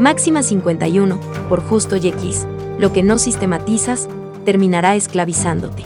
Máxima 51, por justo y X, lo que no sistematizas, terminará esclavizándote.